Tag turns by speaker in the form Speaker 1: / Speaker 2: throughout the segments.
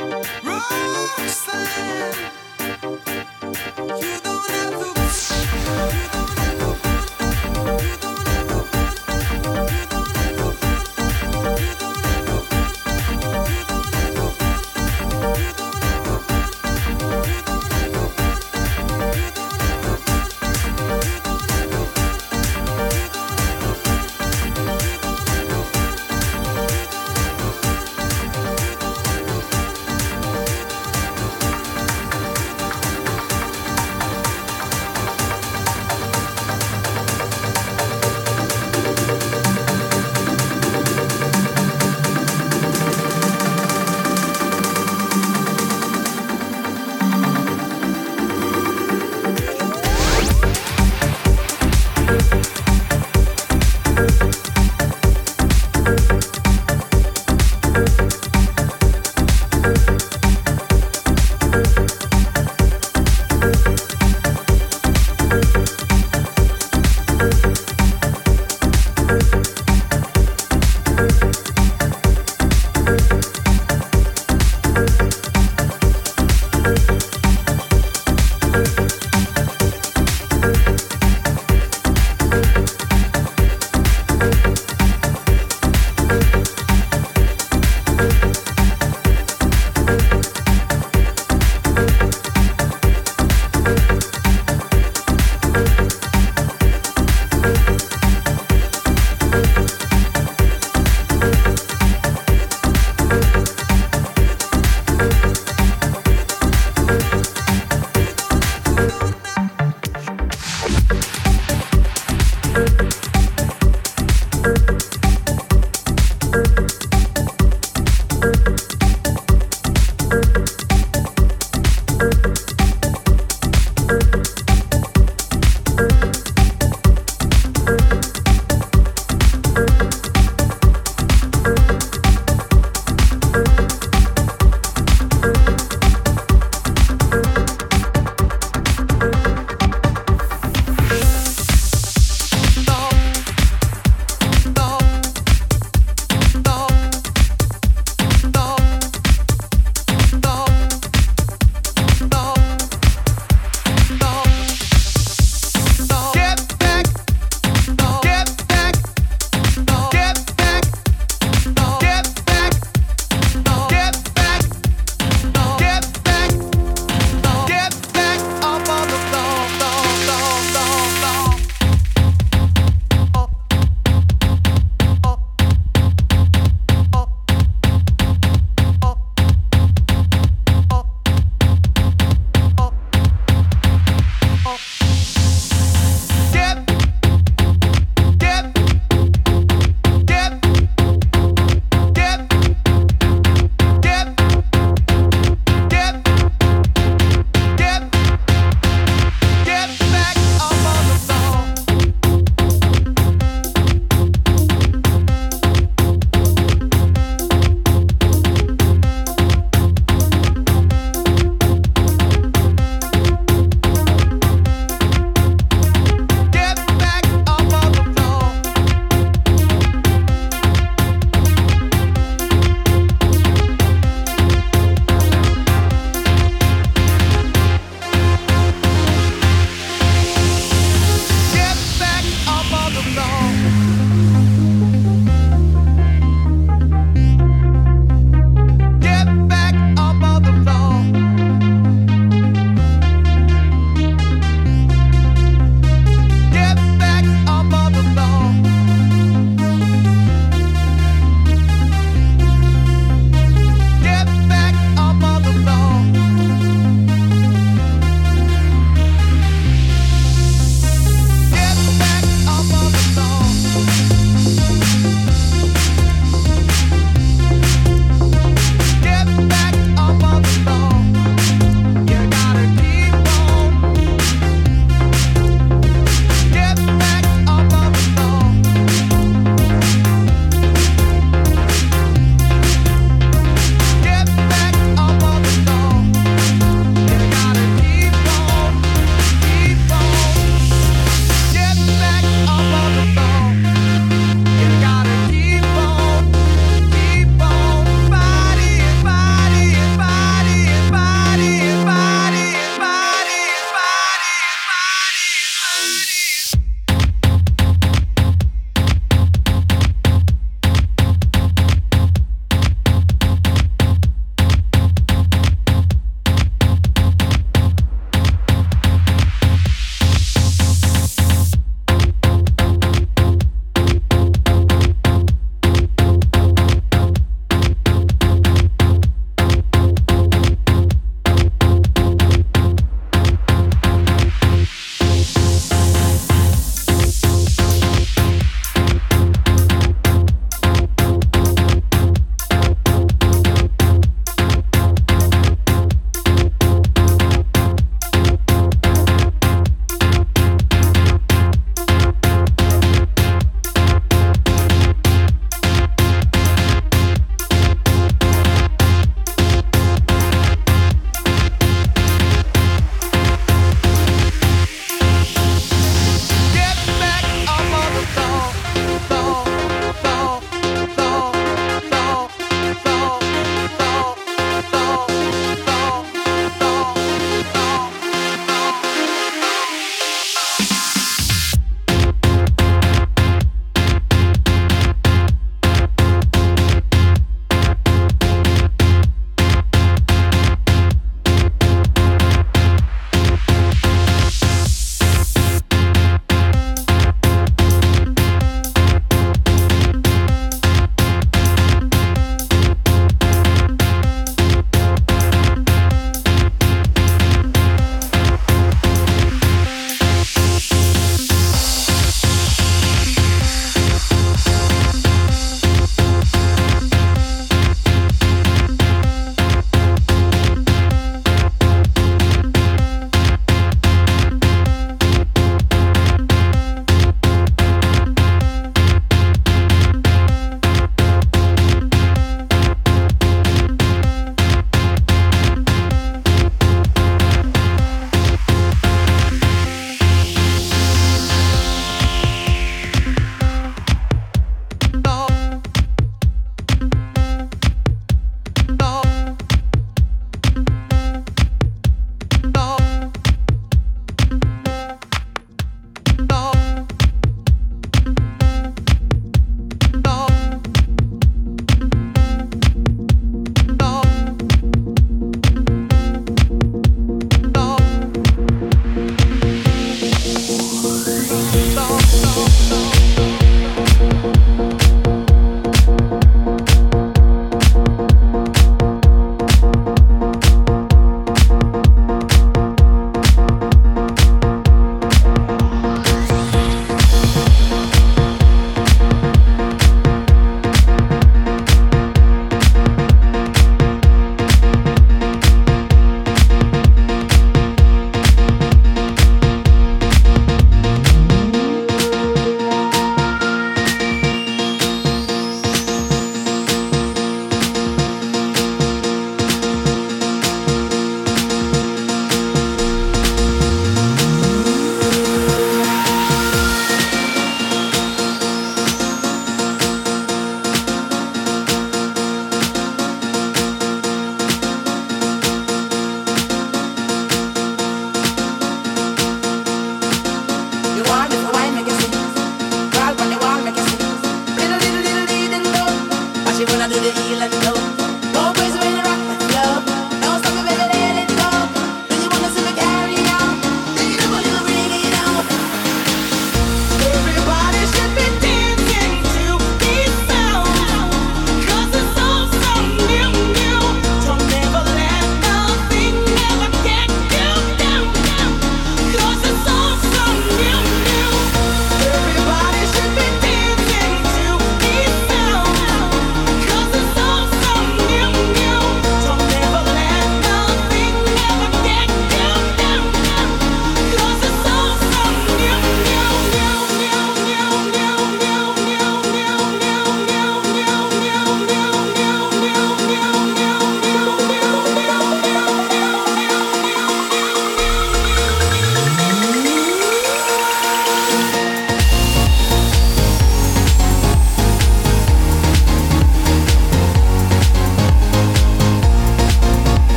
Speaker 1: Roxanne.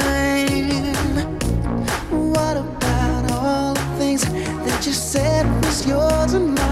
Speaker 1: time. What about all the things that you said was yours and mine?